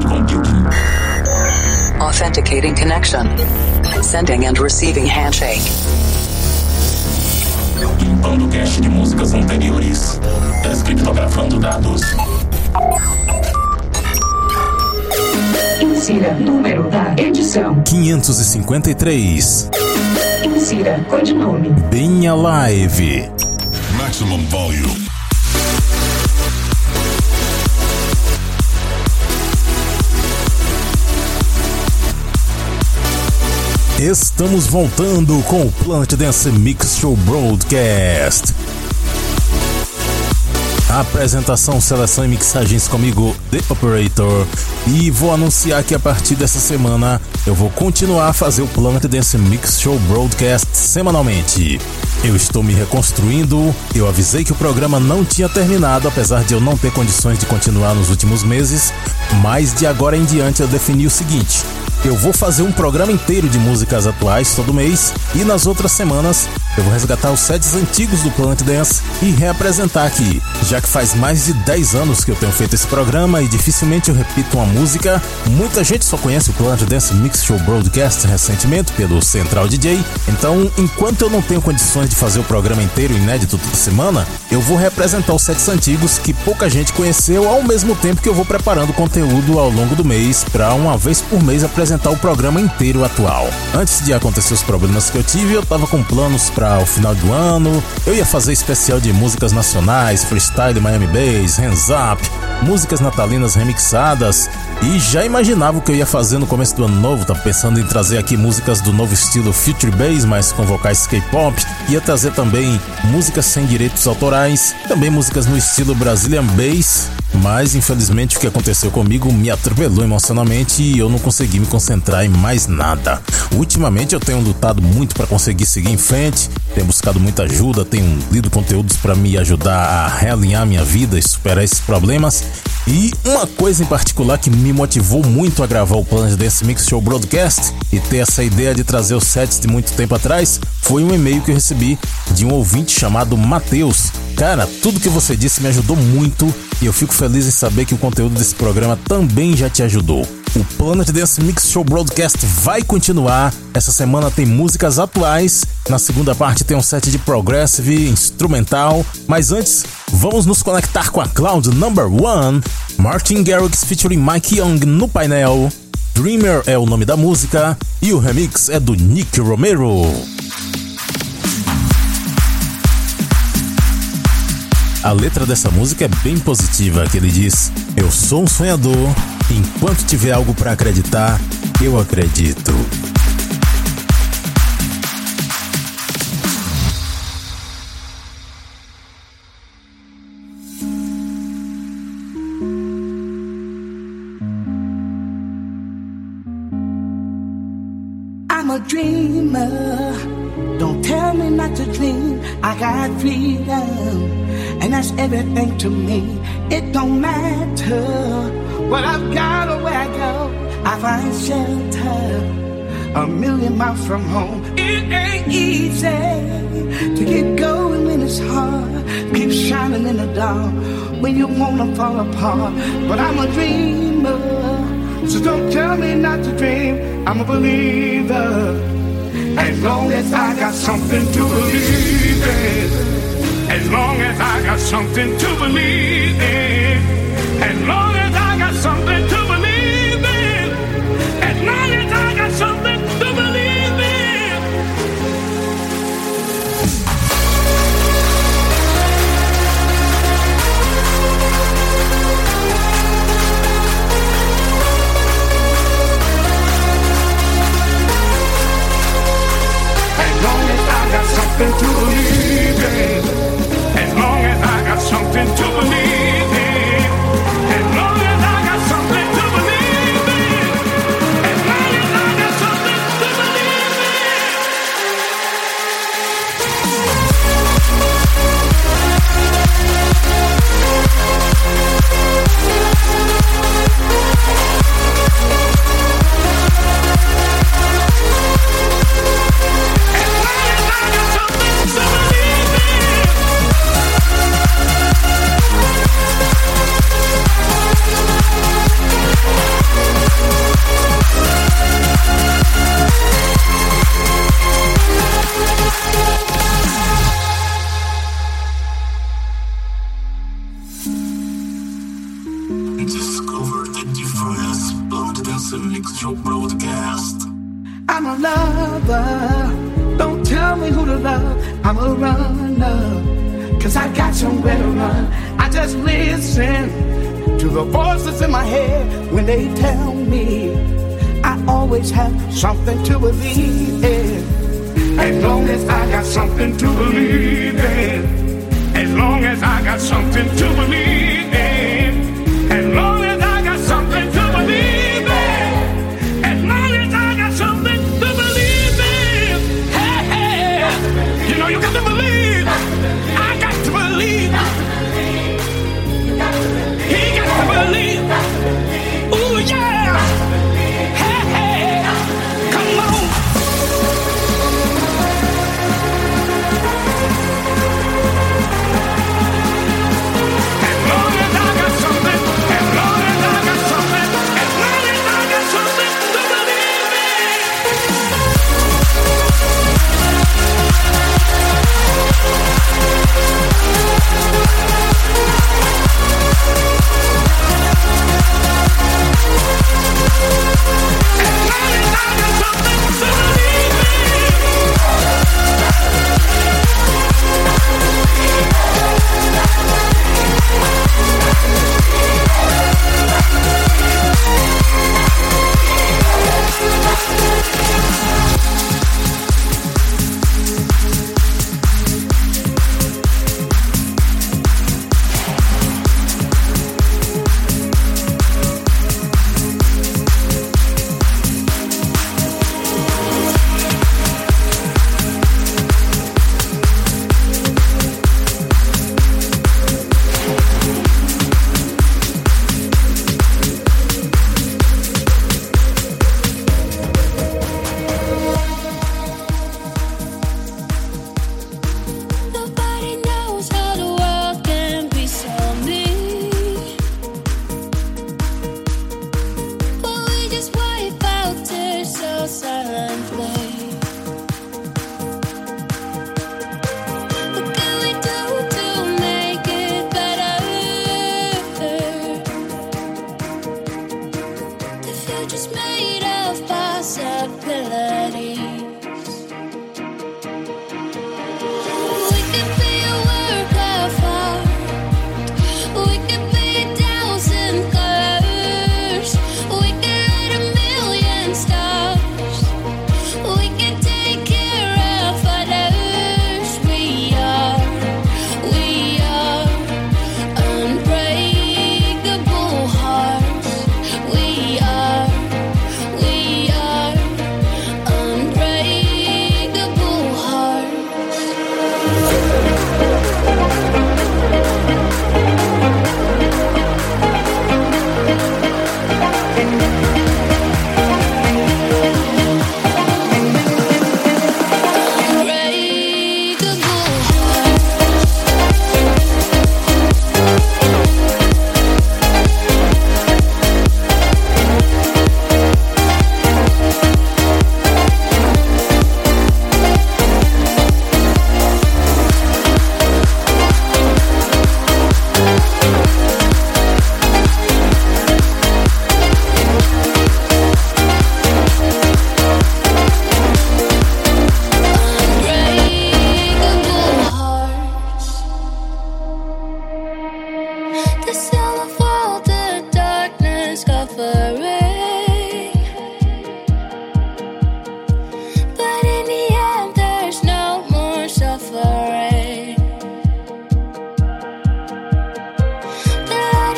cloud computing. Authenticating connection. Sending and receiving handshake. Limpando cache de músicas anteriores. Descriptografando dados. Insira número da edição. 553. Insira codinome. Bem Alive. Maximum volume. Estamos voltando com o Planet Dance Mix Show Broadcast. Apresentação, seleção e mixagens comigo, The Operator. E vou anunciar que a partir dessa semana eu vou continuar a fazer o Planet Dance Mix Show Broadcast semanalmente. Eu estou me reconstruindo, eu avisei que o programa não tinha terminado, apesar de eu não ter condições de continuar nos últimos meses, mas de agora em diante eu defini o seguinte: eu vou fazer um programa inteiro de músicas atuais todo mês e nas outras semanas eu vou resgatar os sets antigos do Planet Dance e reapresentar aqui, já que faz mais de 10 anos que eu tenho feito esse programa e dificilmente eu repito uma música. Muita gente só conhece o Planet Dance Mix Show Broadcast recentemente pelo Central DJ, então enquanto eu não tenho condições de fazer o programa inteiro inédito toda semana, eu vou reapresentar os sets antigos que pouca gente conheceu ao mesmo tempo que eu vou preparando conteúdo ao longo do mês para uma vez por mês apresentar o programa inteiro atual. Antes de acontecer os problemas que eu tive, eu tava com planos para o final do ano. Eu ia fazer especial de músicas nacionais, freestyle Miami Bass, Hands Up, músicas natalinas remixadas e já imaginava o que eu ia fazer no começo do ano novo. Tava pensando em trazer aqui músicas do novo estilo Future Bass, mas com vocais K-pop. Ia trazer também músicas sem direitos autorais, também músicas no estilo Brazilian Bass. Mas infelizmente o que aconteceu comigo me atropelou emocionalmente e eu não consegui me concentrar em mais nada. Ultimamente eu tenho lutado muito para conseguir seguir em frente, tenho buscado muita ajuda, tenho lido conteúdos para me ajudar a realinhar minha vida e superar esses problemas. E uma coisa em particular que me motivou muito a gravar o Planet Dance Mix Show Broadcast e ter essa ideia de trazer os sets de muito tempo atrás foi um e-mail que eu recebi de um ouvinte chamado Matheus. Cara, tudo que você disse me ajudou muito e eu fico feliz em saber que o conteúdo desse programa também já te ajudou. O Planet Dance Mix Show Broadcast vai continuar. Essa semana tem músicas atuais. Na segunda parte tem um set de progressive, instrumental. Mas antes, vamos nos conectar com a Cloud Number One. Martin Garrix featuring Mike Young no painel. Dreamer é o nome da música e o remix é do Nick Romero. A letra dessa música é bem positiva, que ele diz: Eu sou um sonhador, enquanto tiver algo para acreditar, eu acredito. I'm a dreamer. Don't tell me not to dream. I got freedom, and that's everything to me. It don't matter what I've got or where I go. I find shelter a million miles from home. It ain't easy to get going when it's hard. Keep shining in the dark when you wanna fall apart. But I'm a dreamer. So don't tell me not to dream. I'm a believer. As long as I got something to believe in. As long as I got something to believe in. As long as something to believe in. As long as I got something to believe I got something to believe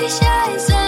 body shines.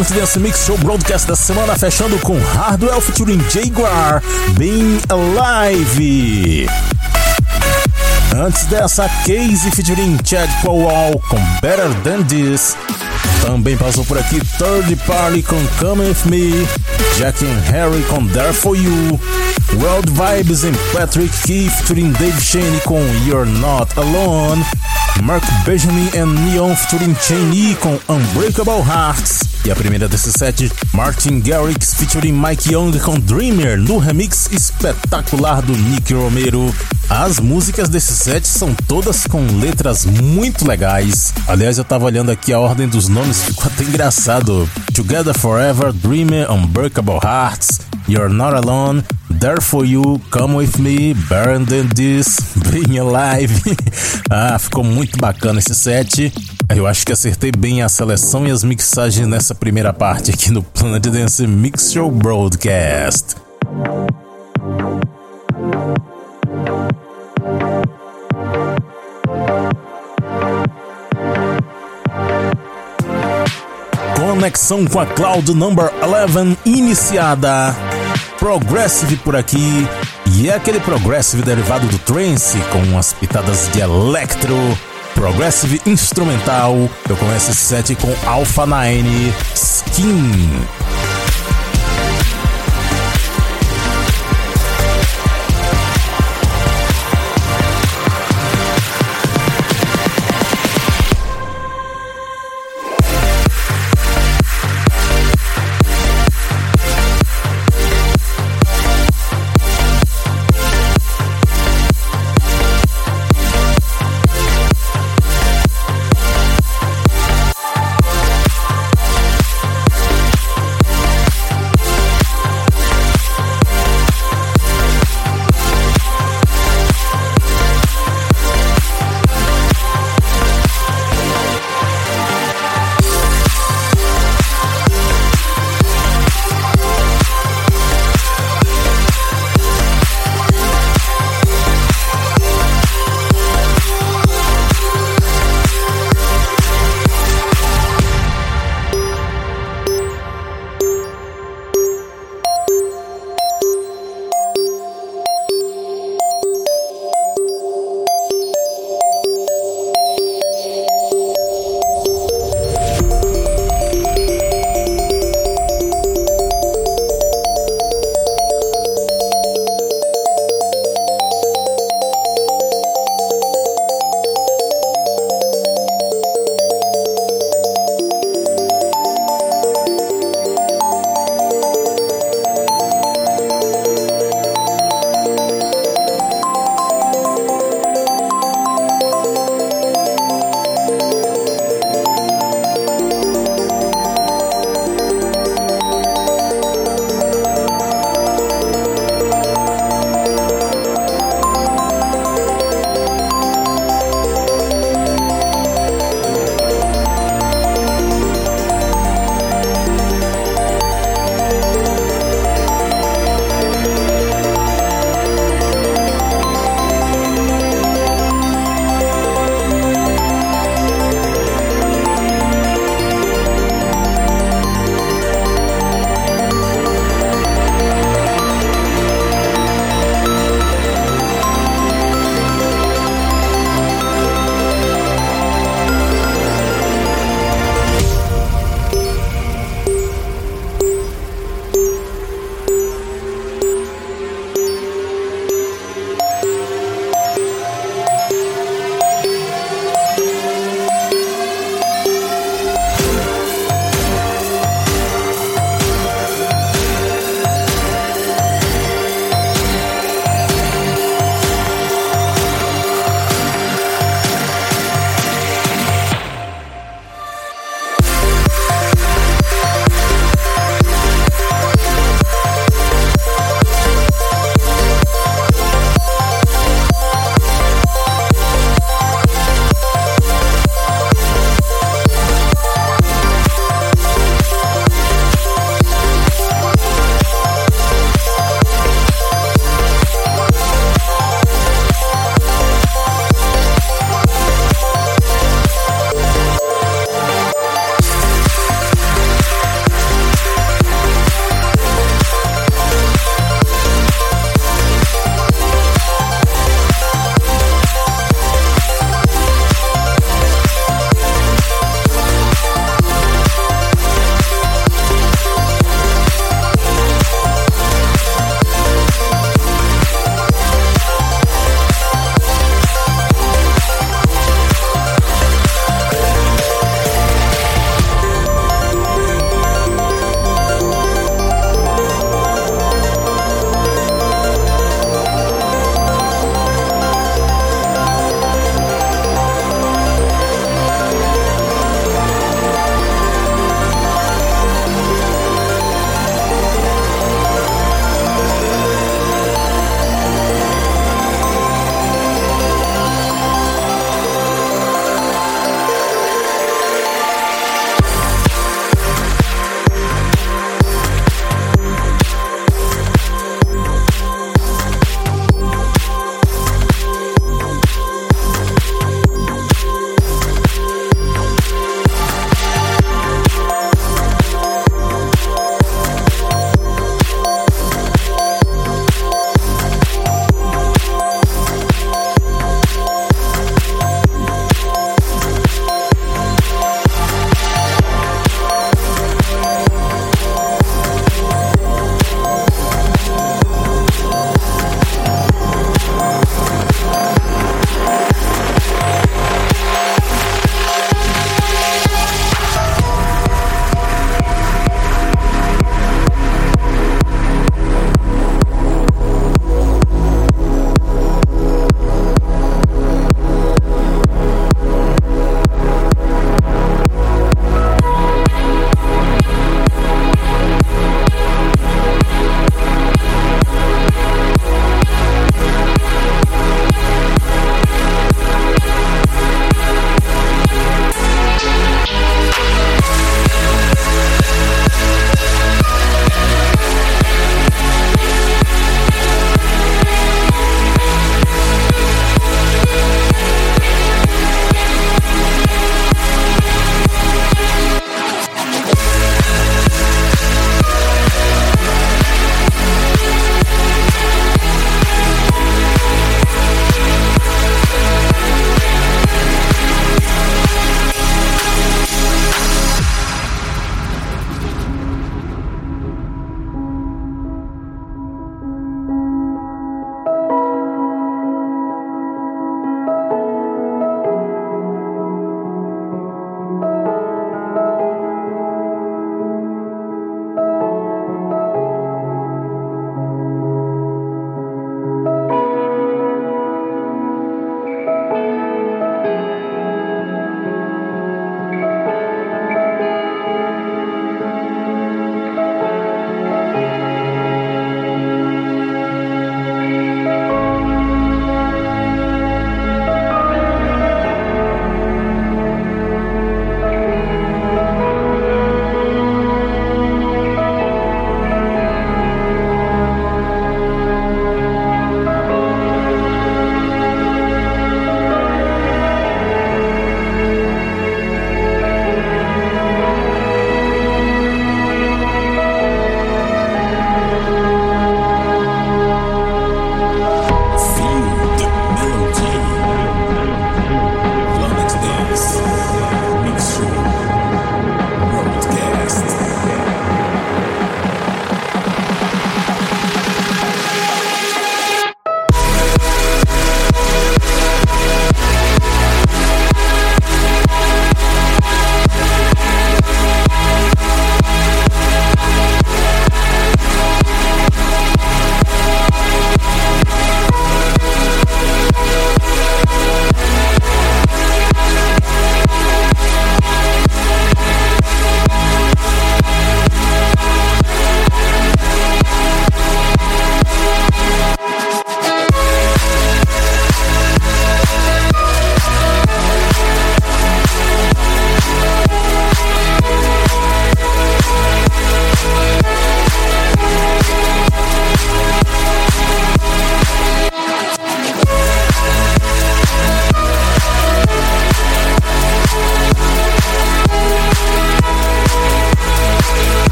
Planet Dance Mix Show Broadcast da semana, fechando com Hardwell featuring Jaguar, Being Alive. Antes dessa, Casey featuring Chad Powell com Better Than This. Também passou por aqui Third Party com Come With Me, Jack and Harry com There For You, World Vibes e Patrick Key featuring Dave Shane com You're Not Alone, Mark Benjamin and Neon featuring Cheney com Unbreakable Hearts. E a primeira desses sete, Martin Garrix featuring Mike Young com Dreamer, no remix espetacular do Nick Romero. As músicas desse set são todas com letras muito legais. Aliás, eu tava olhando aqui a ordem dos nomes, ficou até engraçado. Together Forever, Dreamer, Unbreakable Hearts, You're Not Alone, There For You, Come With Me, Better Than This, Being Alive. ah, ficou muito bacana esse set. Eu acho que acertei bem a seleção e as mixagens nessa primeira parte aqui no Planet Dance Mix Show Broadcast. Conexão com a Cloud Number 11 iniciada. Progressive por aqui. E é aquele Progressive derivado do trance com as pitadas de electro. Progressive instrumental. Eu começo esse set com Alpha 9 Skin.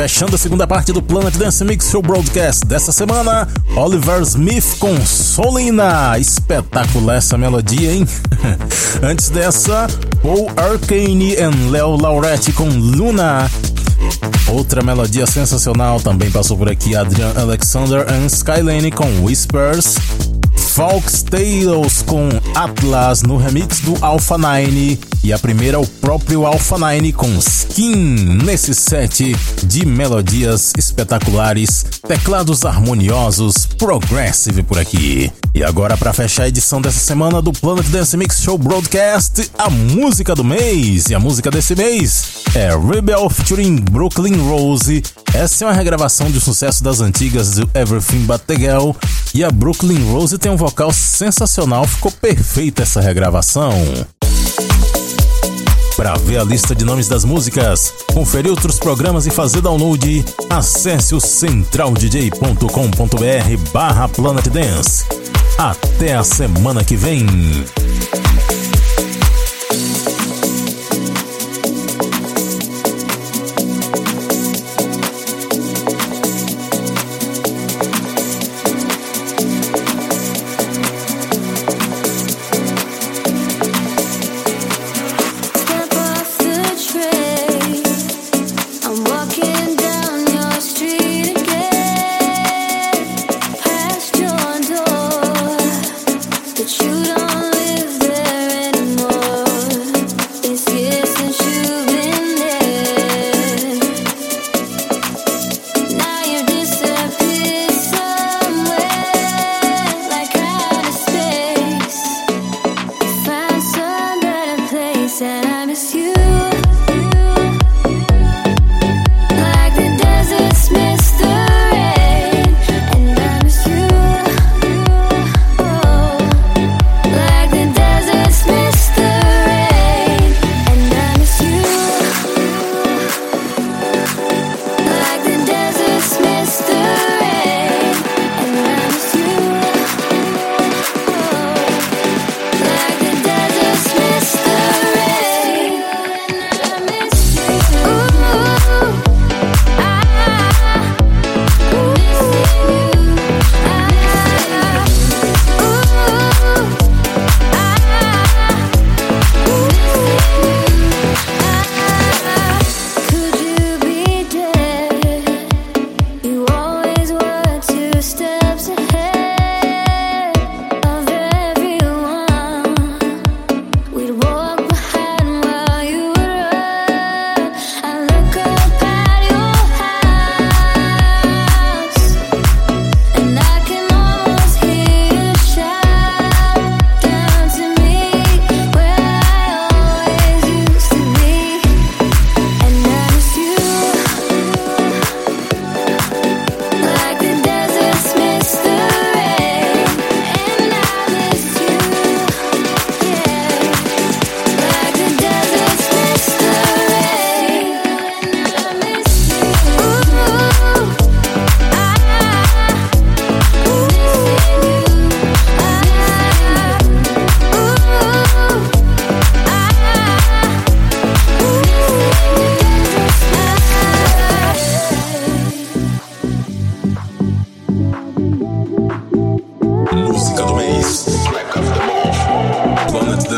Fechando a segunda parte do Planet Dance Mix Show Broadcast dessa semana, Oliver Smith com Solina. Espetacular essa melodia, hein? Antes dessa, Paul Arcane e Léo Lauretti com Luna. Outra melodia sensacional também passou por aqui, Adrian Alexander e Skylane com Whispers. Fox Tales com Atlas no remix do Alpha 9 e a primeira o próprio Alpha 9 com Skin nesse set de melodias espetaculares, teclados harmoniosos, progressive por aqui. E agora para fechar a edição dessa semana do Planet Dance Mix Show Broadcast, a música do mês e a música desse mês é Rebel featuring Brooklyn Rose. Essa é uma regravação de sucesso das antigas do Everything But The Girl e a Brooklyn Rose tem um vocal sensacional, ficou perfeita essa regravação. Para ver a lista de nomes das músicas, conferir outros programas e fazer download, acesse o centraldj.com.br barra Planet Dance. Até a semana que vem!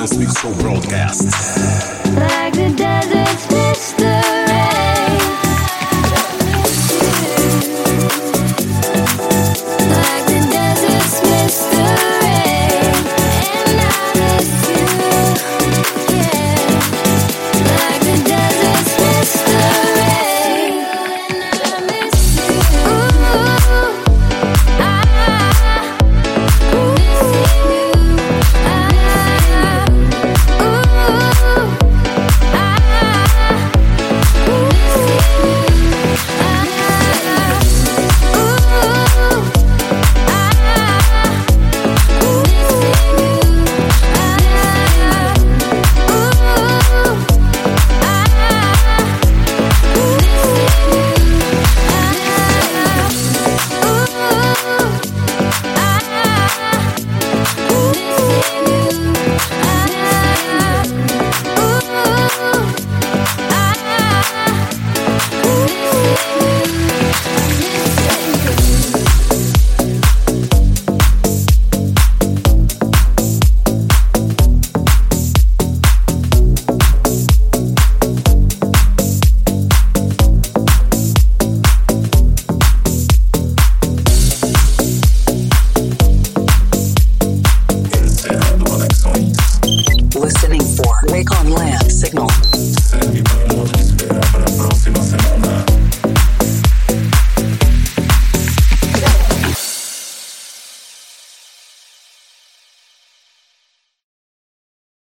Dance Mix Show Broadcast. like the deserts.